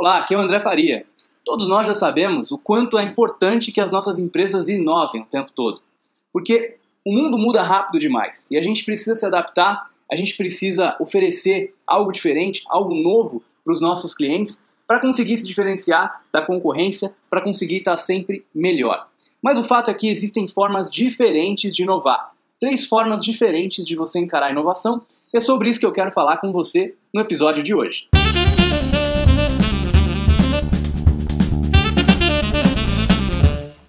Olá, aqui é o André Faria. Todos nós já sabemos o quanto é importante que as nossas empresas inovem o tempo todo. Porque o mundo muda rápido demais e a gente precisa se adaptar, a gente precisa oferecer algo diferente, algo novo para os nossos clientes para conseguir se diferenciar da concorrência, para conseguir estar sempre melhor. Mas o fato é que existem formas diferentes de inovar. Três formas diferentes de você encarar a inovação, e é sobre isso que eu quero falar com você no episódio de hoje.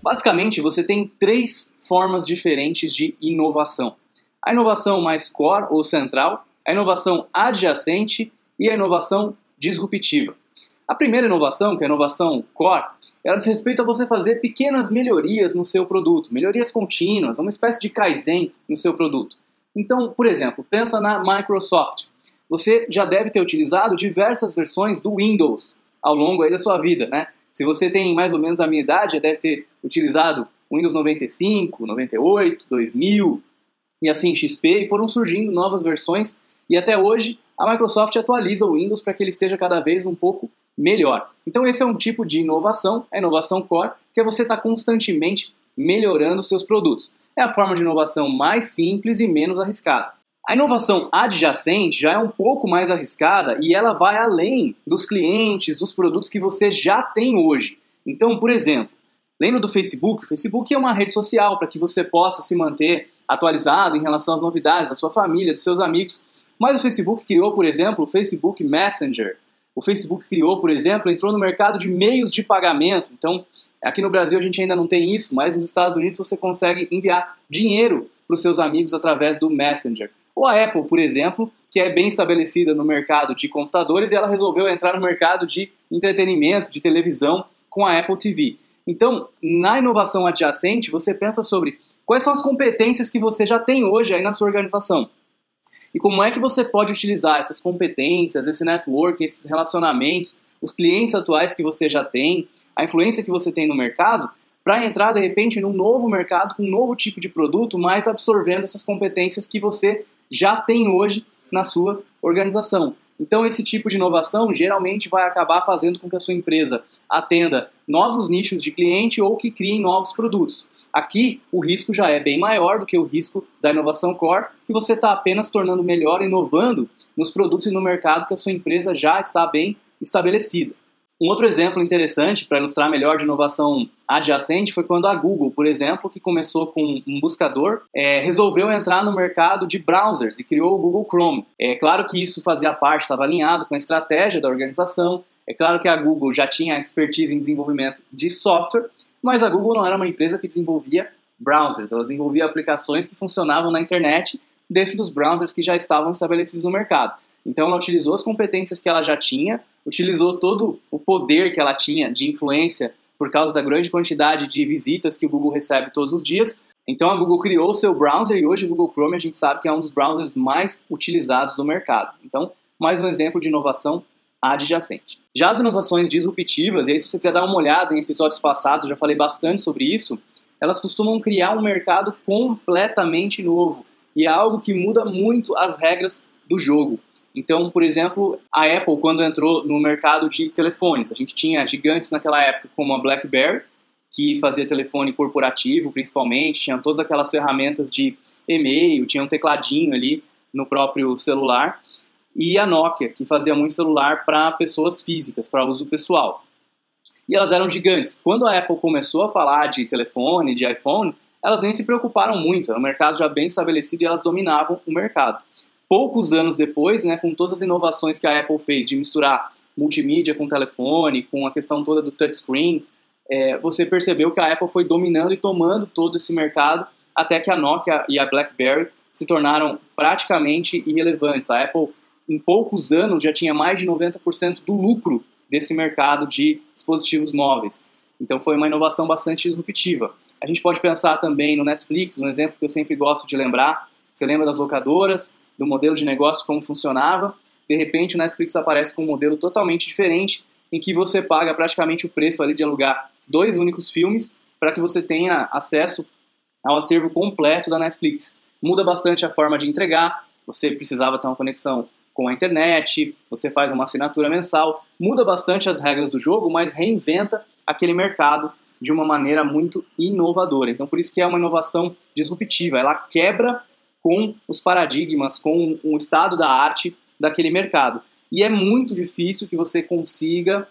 Basicamente, você tem três formas diferentes de inovação: a inovação mais core ou central, a inovação adjacente e a inovação disruptiva. A primeira inovação, que é a inovação core, ela diz respeito a você fazer pequenas melhorias no seu produto, melhorias contínuas, uma espécie de kaizen no seu produto. Então, por exemplo, pensa na Microsoft. Você já deve ter utilizado diversas versões do Windows ao longo da sua vida, né? Se você tem mais ou menos a minha idade, já deve ter utilizado Windows 95, 98, 2000 e assim XP, e foram surgindo novas versões e até hoje a Microsoft atualiza o Windows para que ele esteja cada vez um pouco melhor. Então esse é um tipo de inovação, a inovação core, que é você estar tá constantemente melhorando seus produtos. É a forma de inovação mais simples e menos arriscada. A inovação adjacente já é um pouco mais arriscada e ela vai além dos clientes, dos produtos que você já tem hoje. Então, por exemplo, lembra do Facebook? O Facebook é uma rede social para que você possa se manter atualizado em relação às novidades da sua família, dos seus amigos. Mas o Facebook criou, por exemplo, o Facebook Messenger. O Facebook criou, por exemplo, entrou no mercado de meios de pagamento. Então, aqui no Brasil a gente ainda não tem isso, mas nos Estados Unidos você consegue enviar dinheiro para os seus amigos através do Messenger. Ou a Apple, por exemplo, que é bem estabelecida no mercado de computadores e ela resolveu entrar no mercado de entretenimento, de televisão com a Apple TV. Então, na inovação adjacente, você pensa sobre quais são as competências que você já tem hoje aí na sua organização. E como é que você pode utilizar essas competências, esse network, esses relacionamentos, os clientes atuais que você já tem, a influência que você tem no mercado, para entrar de repente num novo mercado com um novo tipo de produto, mas absorvendo essas competências que você já tem hoje na sua organização. Então, esse tipo de inovação geralmente vai acabar fazendo com que a sua empresa atenda novos nichos de cliente ou que crie novos produtos. Aqui, o risco já é bem maior do que o risco da inovação core, que você está apenas tornando melhor, inovando nos produtos e no mercado que a sua empresa já está bem estabelecida. Um outro exemplo interessante para ilustrar melhor de inovação adjacente foi quando a Google, por exemplo, que começou com um buscador, é, resolveu entrar no mercado de browsers e criou o Google Chrome. É claro que isso fazia parte, estava alinhado com a estratégia da organização. É claro que a Google já tinha expertise em desenvolvimento de software, mas a Google não era uma empresa que desenvolvia browsers, ela desenvolvia aplicações que funcionavam na internet dentro dos browsers que já estavam estabelecidos no mercado. Então ela utilizou as competências que ela já tinha, utilizou todo o poder que ela tinha de influência por causa da grande quantidade de visitas que o Google recebe todos os dias. Então a Google criou o seu browser e hoje o Google Chrome a gente sabe que é um dos browsers mais utilizados do mercado. Então, mais um exemplo de inovação adjacente. Já as inovações disruptivas, e aí se você quiser dar uma olhada em episódios passados, eu já falei bastante sobre isso, elas costumam criar um mercado completamente novo e é algo que muda muito as regras do jogo. Então, por exemplo, a Apple, quando entrou no mercado de telefones, a gente tinha gigantes naquela época como a BlackBerry, que fazia telefone corporativo principalmente, tinha todas aquelas ferramentas de e-mail, tinha um tecladinho ali no próprio celular, e a Nokia, que fazia muito celular para pessoas físicas, para uso pessoal. E elas eram gigantes. Quando a Apple começou a falar de telefone, de iPhone, elas nem se preocuparam muito, era um mercado já bem estabelecido e elas dominavam o mercado poucos anos depois, né, com todas as inovações que a Apple fez de misturar multimídia com telefone, com a questão toda do touchscreen, é, você percebeu que a Apple foi dominando e tomando todo esse mercado até que a Nokia e a BlackBerry se tornaram praticamente irrelevantes. A Apple, em poucos anos, já tinha mais de 90% do lucro desse mercado de dispositivos móveis. Então foi uma inovação bastante disruptiva. A gente pode pensar também no Netflix, um exemplo que eu sempre gosto de lembrar. Você lembra das locadoras? Do modelo de negócio, como funcionava. De repente, o Netflix aparece com um modelo totalmente diferente, em que você paga praticamente o preço ali de alugar dois únicos filmes para que você tenha acesso ao acervo completo da Netflix. Muda bastante a forma de entregar, você precisava ter uma conexão com a internet, você faz uma assinatura mensal, muda bastante as regras do jogo, mas reinventa aquele mercado de uma maneira muito inovadora. Então, por isso que é uma inovação disruptiva. Ela quebra com os paradigmas, com o estado da arte daquele mercado. E é muito difícil que você consiga,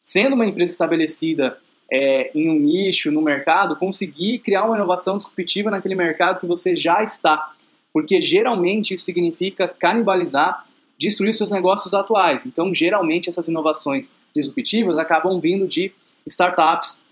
sendo uma empresa estabelecida é, em um nicho, no mercado, conseguir criar uma inovação disruptiva naquele mercado que você já está. Porque geralmente isso significa canibalizar, destruir seus negócios atuais. Então, geralmente, essas inovações disruptivas acabam vindo de startups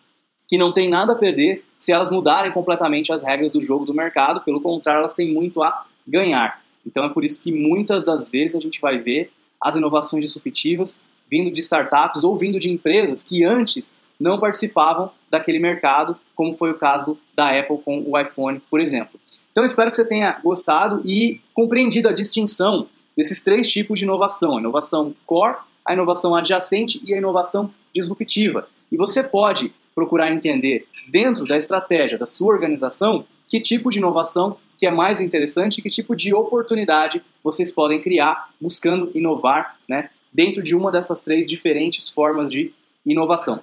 que não têm nada a perder se elas mudarem completamente as regras do jogo do mercado, pelo contrário, elas têm muito a ganhar. Então é por isso que muitas das vezes a gente vai ver as inovações disruptivas vindo de startups ou vindo de empresas que antes não participavam daquele mercado, como foi o caso da Apple com o iPhone, por exemplo. Então espero que você tenha gostado e compreendido a distinção desses três tipos de inovação: a inovação core, a inovação adjacente e a inovação disruptiva. E você pode procurar entender dentro da estratégia da sua organização que tipo de inovação que é mais interessante que tipo de oportunidade vocês podem criar buscando inovar né, dentro de uma dessas três diferentes formas de inovação.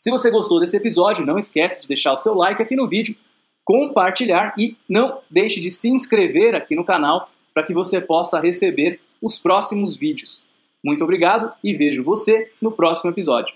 Se você gostou desse episódio, não esquece de deixar o seu like aqui no vídeo, compartilhar e não deixe de se inscrever aqui no canal para que você possa receber os próximos vídeos. Muito obrigado e vejo você no próximo episódio.